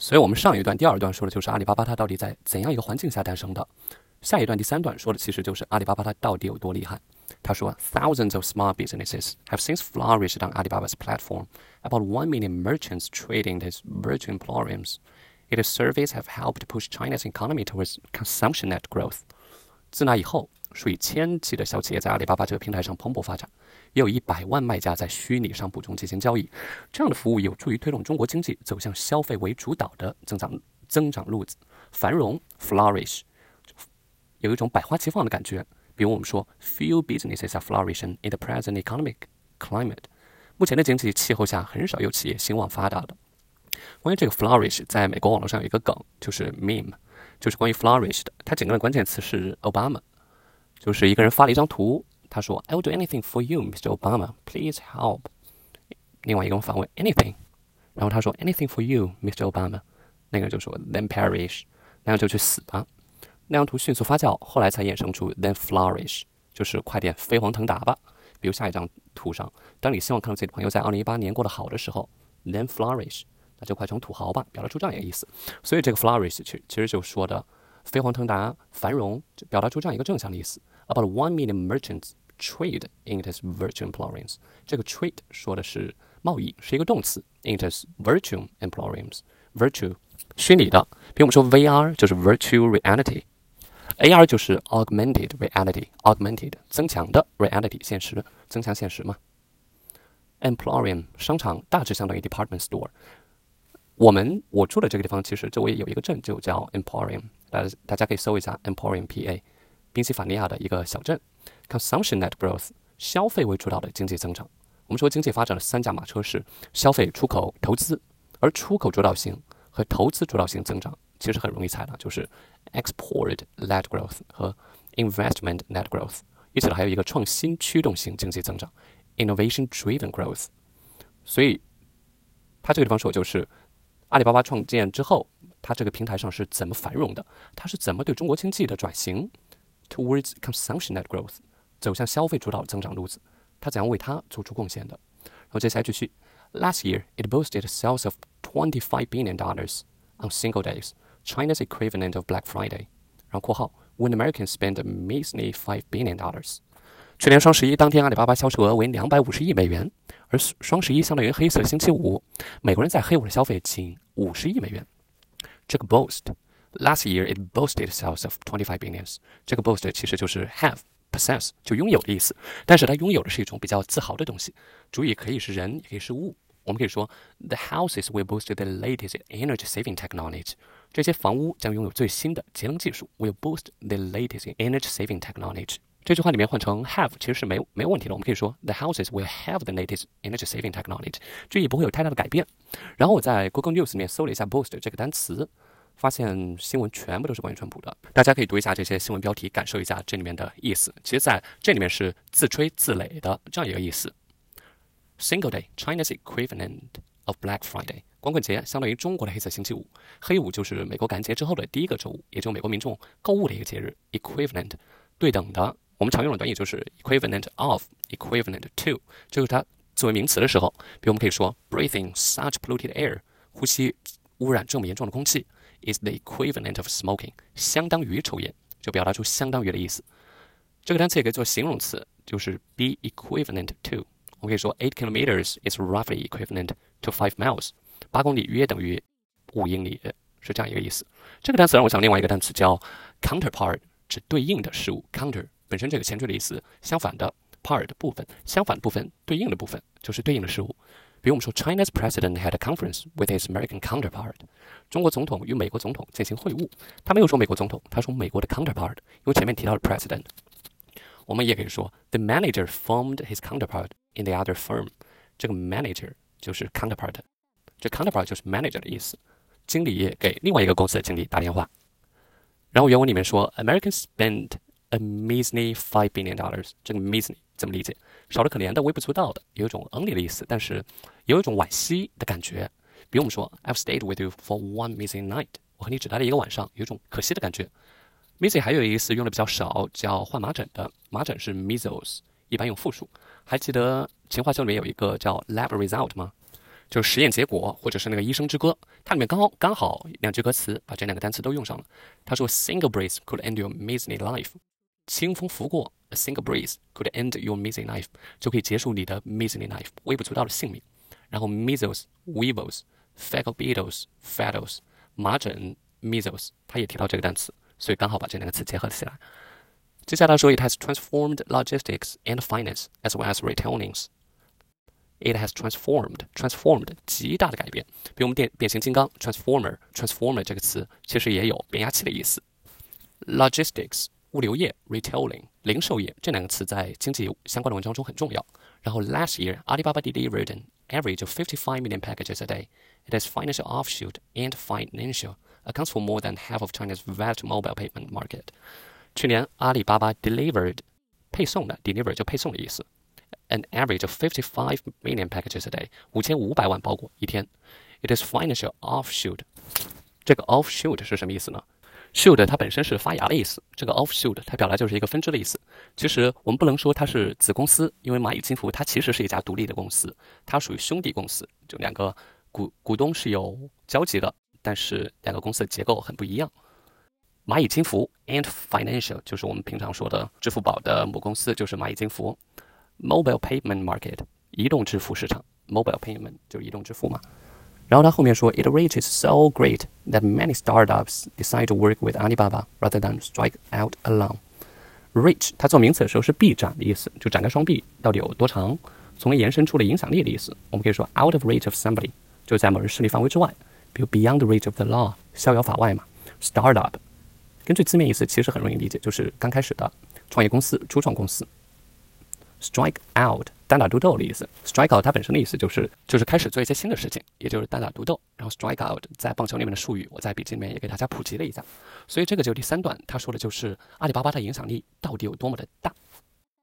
所以我们上一段、第二段说的就是阿里巴巴它到底在怎样一个环境下诞生的。下一段第三段说的其实就是阿里巴巴它到底有多厉害。他说，Thousands of small businesses have since flourished on Alibaba's platform. About one million merchants trading as virtual emporiums. Its services have helped push China's economy towards consumption-led growth. 自那以后， 数以千计的小企业在阿里巴巴这个平台上蓬勃发展，也有一百万卖家在虚拟商铺中进行交易。这样的服务有助于推动中国经济走向消费为主导的增长增长路子，繁荣 flourish，有一种百花齐放的感觉。比如我们说，few businesses are flourishing in the present economic climate。目前的经济气候下，很少有企业兴旺发达的。关于这个 flourish，在美国网络上有一个梗，就是 meme，就是关于 flourish 的。它整个的关键词是 Obama。就是一个人发了一张图，他说：“I will do anything for you, Mr. Obama. Please help。”另外一个人反问：“Anything？” 然后他说：“Anything for you, Mr. Obama。”那个人就说：“Then perish。”那样就去死吧。那张图迅速发酵，后来才衍生出 “Then flourish”，就是快点飞黄腾达吧。比如下一张图上，当你希望看到自己的朋友在2018年过得好的时候，“Then flourish”，那就快成土豪吧，表达出这样一个意思。所以这个 “flourish” 其其实就说的飞黄腾达、繁荣，就表达出这样一个正向的意思。About one million merchants trade in its virtual emporiums。这个 trade 说的是贸易，是一个动词。In its virtual emporiums，virtual 虚拟的，比如我们说 VR 就是 virtual reality，AR 就是 augmented reality，augmented 增强的 reality 现实，增强现实嘛。Emporium 商场大致相当于 department store。我们我住的这个地方其实周围有一个镇就叫 Emporium，大家大家可以搜一下 Emporium PA。宾夕法尼亚的一个小镇，consumption-led growth，消费为主导的经济增长。我们说经济发展的三驾马车是消费、出口、投资，而出口主导型和投资主导型增长其实很容易猜的，就是 export-led growth 和 investment-led growth。一起来还有一个创新驱动型经济增长，innovation-driven growth。所以，他这个地方说就是阿里巴巴创建之后，它这个平台上是怎么繁荣的？它是怎么对中国经济的转型？towards consumption-led growth，走向消费主导增长路子，它怎样为它做出贡献的？然后接下来继续，Last year it boasted sales of twenty-five billion dollars on single days, China's equivalent of Black Friday。然后括号，When Americans spend a measly five billion dollars。去年双十一当天，阿里巴巴销售额为两百五十亿美元，而双十一相当于黑色星期五，美国人在黑五的消费仅五十亿美元。这个 boast。Last year, it boasted sales of twenty-five billions. 这个 boast 其实就是 have, possess，就拥有的意思。但是它拥有的是一种比较自豪的东西，主意可以是人，也可以是物。我们可以说，the houses will boast the latest energy-saving technology. 这些房屋将拥有最新的节能技术。Will boast the latest energy-saving technology. 这句话里面换成 have 其实是没没有问题的。我们可以说，the houses will have the latest energy-saving technology. 注意不会有太大的改变。然后我在 Google News 里面搜了一下 boost 这个单词。发现新闻全部都是关于川普的，大家可以读一下这些新闻标题，感受一下这里面的意思。其实，在这里面是自吹自擂的这样一个意思。Single Day, China's equivalent of Black Friday，光棍节相当于中国的黑色星期五，黑五就是美国感恩节之后的第一个周五，也就美国民众购物的一个节日。Equivalent，对等的，我们常用的短语就是 equivalent of, equivalent to，这是它作为名词的时候，比如我们可以说 breathing such polluted air，呼吸污染这么严重的空气。is the equivalent of smoking，相当于抽烟，就表达出相当于的意思。这个单词也可以做形容词，就是 be equivalent to。我们可以说 eight kilometers is roughly equivalent to five miles，八公里约等于五英里，是这样一个意思。这个单词让我想另外一个单词叫 counterpart，指对应的事物。counter 本身这个前缀的意思，相反的 part 部分，相反的部分，对应的部分，就是对应的事物。比如我们说，China's president had a conference with his American counterpart。中国总统与美国总统进行会晤。他没有说美国总统，他说美国的 counterpart，因为前面提到了 president。我们也可以说，the manager formed his counterpart in the other firm。这个 manager 就是 counterpart，这 counterpart 就是 manager 的意思。经理给另外一个公司的经理打电话。然后原文里面说，Americans spent a measly five billion dollars。这个 measly 怎么理解？少的可怜的、微不足道的，有一种 only 的意思，但是有一种惋惜的感觉。比如我们说，I've stayed with you for one missing night，我和你只待了一个晚上，有一种可惜的感觉。missing 还有一个意思用的比较少，叫患麻疹的，麻疹是 measles，一般用复数。还记得《情话秀》里面有一个叫 lab result 吗？就是实验结果，或者是那个《医生之歌》，它里面刚好刚好两句歌词把这两个单词都用上了。他说：“Single breeze could end your m i s e r y life。”清风拂过，a single breeze could end your miserly life，就可以结束你的 miserly life，微不足道的性命。然后 measles、weevils、fecal beetles、fattles，麻疹 measles，他也提到这个单词，所以刚好把这两个词结合起来。接下来说，it has transformed logistics and finance as well as retailings。It has transformed, transformed 极大的改变。比如我们变变形金刚 transformer, transformer 这个词其实也有变压器的意思。Logistics 物流业，retailing 零售业这两个词在经济相关的文章中很重要。然后 last year Alibaba delivered an average of 55 million packages a day. It has financial offshoot and financial accounts for more than half of China's vast mobile payment market. 去年阿里巴巴 delivered 配送的 deliver 就配送的意思。an average of 55 million packages a day，五千五百万包裹一天。It is financial offshoot。这个 offshoot 是什么意思呢 ？shoot 它本身是发芽的意思，这个 offshoot 它表达就是一个分支的意思。其实我们不能说它是子公司，因为蚂蚁金服它其实是一家独立的公司，它属于兄弟公司，就两个股股东是有交集的，但是两个公司的结构很不一样。蚂蚁金服 and financial 就是我们平常说的支付宝的母公司，就是蚂蚁金服。Mobile payment market，移动支付市场。Mobile payment 就是移动支付嘛。然后他后面说，It reaches so great that many startups decide to work with Alibaba rather than strike out alone. Reach 它做名词的时候是臂展的意思，就展开双臂到底有多长，从而延伸出了影响力的意思。我们可以说 out of reach of somebody，就在某人势力范围之外，比如 beyond the reach of the law，逍遥法外嘛。Startup 根据字面意思其实很容易理解，就是刚开始的创业公司、初创公司。Strike out，单打独斗的意思。Strike out 它本身的意思就是就是开始做一些新的事情，也就是单打独斗。然后 strike out 在棒球里面的术语，我在笔记里面也给大家普及了一下。所以这个就第三段，他说的就是阿里巴巴的影响力到底有多么的大。